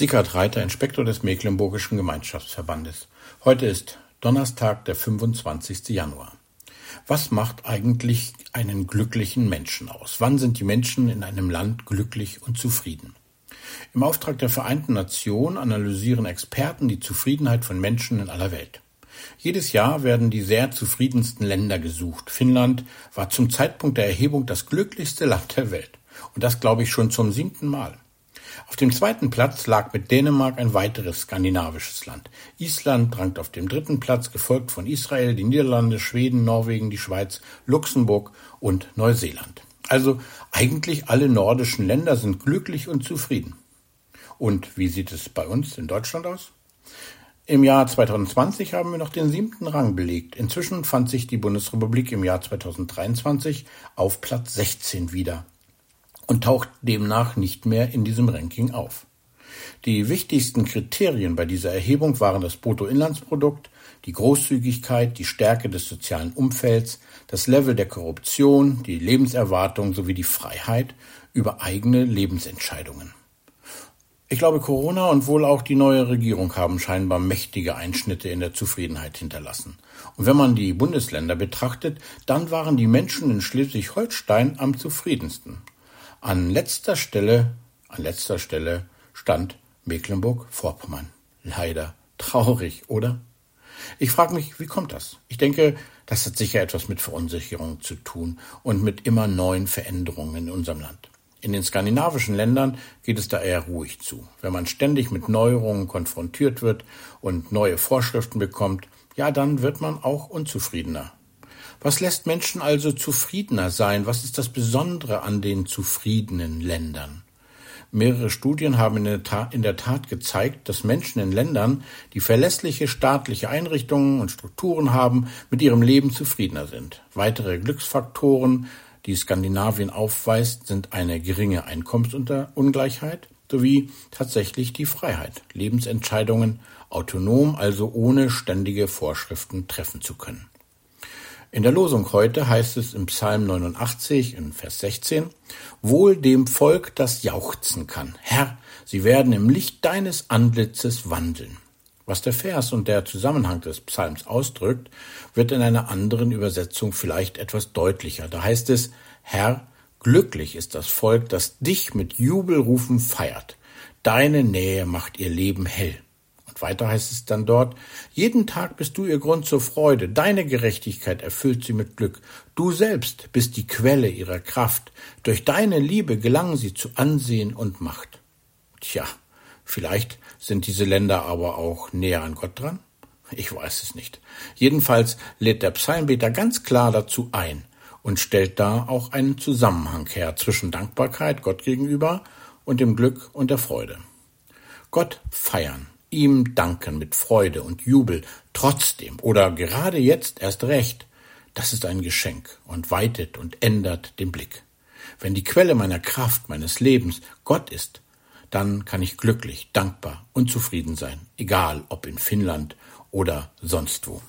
Sickert Reiter, Inspektor des Mecklenburgischen Gemeinschaftsverbandes. Heute ist Donnerstag, der 25. Januar. Was macht eigentlich einen glücklichen Menschen aus? Wann sind die Menschen in einem Land glücklich und zufrieden? Im Auftrag der Vereinten Nationen analysieren Experten die Zufriedenheit von Menschen in aller Welt. Jedes Jahr werden die sehr zufriedensten Länder gesucht. Finnland war zum Zeitpunkt der Erhebung das glücklichste Land der Welt. Und das glaube ich schon zum siebten Mal. Auf dem zweiten Platz lag mit Dänemark ein weiteres skandinavisches Land. Island rankt auf dem dritten Platz, gefolgt von Israel, die Niederlande, Schweden, Norwegen, die Schweiz, Luxemburg und Neuseeland. Also eigentlich alle nordischen Länder sind glücklich und zufrieden. Und wie sieht es bei uns in Deutschland aus? Im Jahr 2020 haben wir noch den siebten Rang belegt. Inzwischen fand sich die Bundesrepublik im Jahr 2023 auf Platz 16 wieder und taucht demnach nicht mehr in diesem Ranking auf. Die wichtigsten Kriterien bei dieser Erhebung waren das Bruttoinlandsprodukt, die Großzügigkeit, die Stärke des sozialen Umfelds, das Level der Korruption, die Lebenserwartung sowie die Freiheit über eigene Lebensentscheidungen. Ich glaube, Corona und wohl auch die neue Regierung haben scheinbar mächtige Einschnitte in der Zufriedenheit hinterlassen. Und wenn man die Bundesländer betrachtet, dann waren die Menschen in Schleswig-Holstein am zufriedensten. An letzter Stelle, an letzter Stelle stand Mecklenburg-Vorpommern. Leider traurig, oder? Ich frage mich, wie kommt das? Ich denke, das hat sicher etwas mit Verunsicherung zu tun und mit immer neuen Veränderungen in unserem Land. In den skandinavischen Ländern geht es da eher ruhig zu. Wenn man ständig mit Neuerungen konfrontiert wird und neue Vorschriften bekommt, ja, dann wird man auch unzufriedener. Was lässt Menschen also zufriedener sein? Was ist das Besondere an den zufriedenen Ländern? Mehrere Studien haben in der, Tat, in der Tat gezeigt, dass Menschen in Ländern, die verlässliche staatliche Einrichtungen und Strukturen haben, mit ihrem Leben zufriedener sind. Weitere Glücksfaktoren, die Skandinavien aufweist, sind eine geringe Einkommensungleichheit sowie tatsächlich die Freiheit, Lebensentscheidungen autonom, also ohne ständige Vorschriften treffen zu können. In der Losung heute heißt es im Psalm 89 in Vers 16, Wohl dem Volk, das jauchzen kann. Herr, sie werden im Licht deines Antlitzes wandeln. Was der Vers und der Zusammenhang des Psalms ausdrückt, wird in einer anderen Übersetzung vielleicht etwas deutlicher. Da heißt es, Herr, glücklich ist das Volk, das dich mit Jubelrufen feiert. Deine Nähe macht ihr Leben hell. Weiter heißt es dann dort, jeden Tag bist du ihr Grund zur Freude, deine Gerechtigkeit erfüllt sie mit Glück, du selbst bist die Quelle ihrer Kraft, durch deine Liebe gelangen sie zu Ansehen und Macht. Tja, vielleicht sind diese Länder aber auch näher an Gott dran? Ich weiß es nicht. Jedenfalls lädt der Psalmbeter ganz klar dazu ein und stellt da auch einen Zusammenhang her zwischen Dankbarkeit Gott gegenüber und dem Glück und der Freude. Gott feiern, ihm danken mit Freude und Jubel, trotzdem oder gerade jetzt erst recht, das ist ein Geschenk und weitet und ändert den Blick. Wenn die Quelle meiner Kraft, meines Lebens Gott ist, dann kann ich glücklich, dankbar und zufrieden sein, egal ob in Finnland oder sonst wo.